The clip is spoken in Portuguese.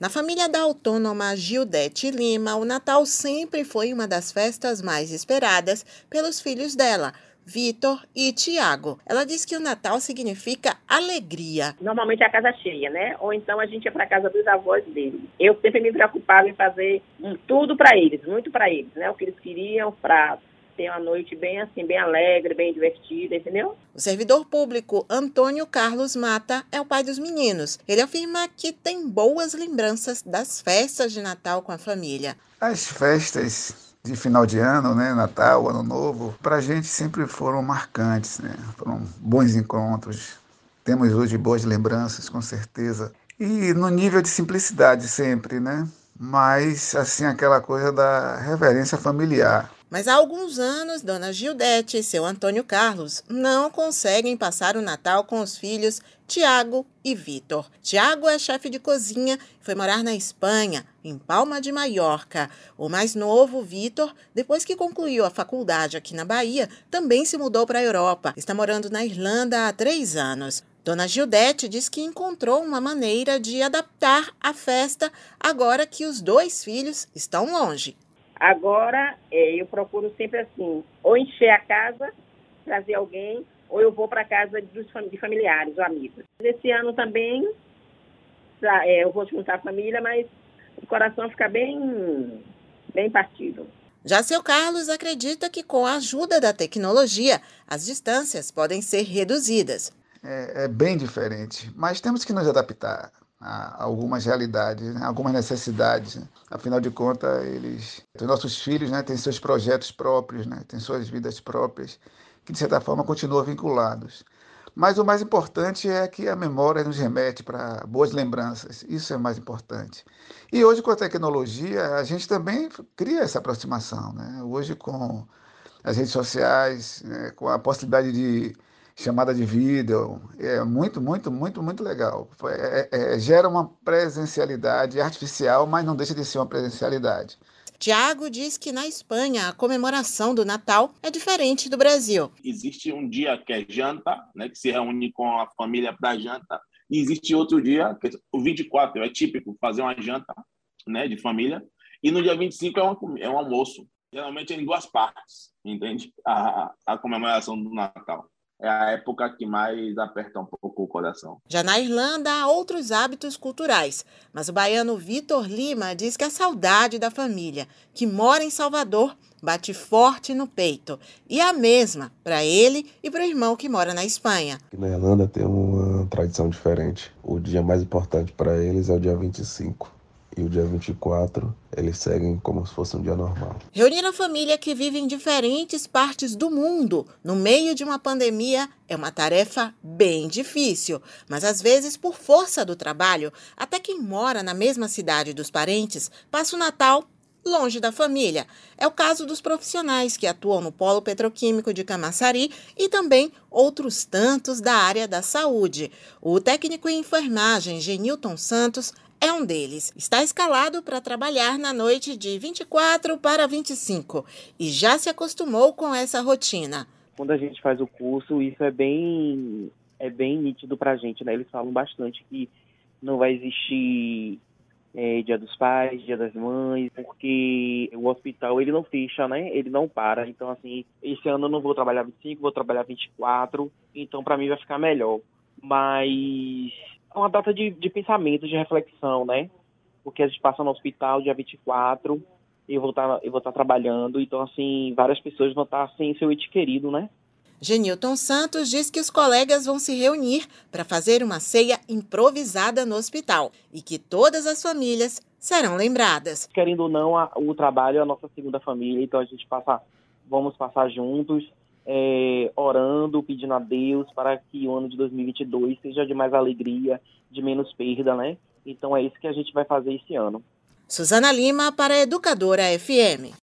Na família da autônoma Gildete Lima, o Natal sempre foi uma das festas mais esperadas pelos filhos dela, Vitor e Tiago. Ela diz que o Natal significa alegria. Normalmente é a casa cheia, né? Ou então a gente ia para casa dos avós dele. Eu sempre me preocupava em fazer tudo para eles, muito para eles, né? O que eles queriam, para ter uma noite bem assim, bem alegre, bem divertida, entendeu? O servidor público Antônio Carlos Mata é o pai dos meninos. Ele afirma que tem boas lembranças das festas de Natal com a família. As festas de final de ano, né, Natal, Ano Novo, para a gente sempre foram marcantes, né? Foram bons encontros. Temos hoje boas lembranças, com certeza. E no nível de simplicidade sempre, né? Mas assim aquela coisa da reverência familiar. Mas há alguns anos, Dona Gildete e seu Antônio Carlos não conseguem passar o Natal com os filhos Tiago e Vitor. Tiago é chefe de cozinha e foi morar na Espanha, em Palma de Maiorca. O mais novo, Vitor, depois que concluiu a faculdade aqui na Bahia, também se mudou para a Europa. Está morando na Irlanda há três anos. Dona Gildete diz que encontrou uma maneira de adaptar a festa agora que os dois filhos estão longe. Agora, é, eu procuro sempre assim, ou encher a casa, trazer alguém, ou eu vou para casa dos, de familiares ou amigos. Esse ano também, é, eu vou juntar a família, mas o coração fica bem, bem partido. Já seu Carlos acredita que com a ajuda da tecnologia, as distâncias podem ser reduzidas. É, é bem diferente, mas temos que nos adaptar algumas realidades, né? algumas necessidades. Né? Afinal de contas, eles, os nossos filhos, né, têm seus projetos próprios, né, têm suas vidas próprias, que de certa forma continuam vinculados. Mas o mais importante é que a memória nos remete para boas lembranças. Isso é mais importante. E hoje, com a tecnologia, a gente também cria essa aproximação. Né? Hoje, com as redes sociais, né, com a possibilidade de chamada de vídeo. É muito, muito, muito, muito legal. É, é, é, gera uma presencialidade artificial, mas não deixa de ser uma presencialidade. Tiago diz que na Espanha a comemoração do Natal é diferente do Brasil. Existe um dia que é janta, né, que se reúne com a família para janta, e existe outro dia, que é o 24, é típico fazer uma janta né, de família, e no dia 25 é um, é um almoço. Geralmente é em duas partes, entende? A, a comemoração do Natal é a época que mais aperta um pouco o coração. Já na Irlanda há outros hábitos culturais, mas o baiano Vitor Lima diz que a saudade da família, que mora em Salvador, bate forte no peito. E a mesma para ele e para o irmão que mora na Espanha. Na Irlanda tem uma tradição diferente. O dia mais importante para eles é o dia 25 e o dia 24 eles seguem como se fosse um dia normal. Reunir a família que vive em diferentes partes do mundo no meio de uma pandemia é uma tarefa bem difícil, mas às vezes, por força do trabalho, até quem mora na mesma cidade dos parentes passa o Natal longe da família. É o caso dos profissionais que atuam no Polo Petroquímico de Camaçari e também outros tantos da área da saúde. O técnico em enfermagem Genilton Santos é um deles. Está escalado para trabalhar na noite de 24 para 25 e já se acostumou com essa rotina. Quando a gente faz o curso, isso é bem é bem nítido para a gente, né? Eles falam bastante que não vai existir é, Dia dos Pais, Dia das Mães, porque o hospital ele não fecha, né? Ele não para. Então assim, esse ano eu não vou trabalhar 25, vou trabalhar 24. Então para mim vai ficar melhor. Mas uma data de, de pensamento, de reflexão, né? Porque a gente passa no hospital dia 24 e eu vou estar tá, eu vou estar tá trabalhando, então assim, várias pessoas vão estar tá sem seu ente querido, né? Genilton Santos diz que os colegas vão se reunir para fazer uma ceia improvisada no hospital e que todas as famílias serão lembradas. Querendo ou não, a, o trabalho é a nossa segunda família, então a gente passa, vamos passar juntos, é, orando, pedindo a Deus para que o ano de 2022 seja de mais alegria, de menos perda, né? Então é isso que a gente vai fazer esse ano. Suzana Lima para a Educadora FM.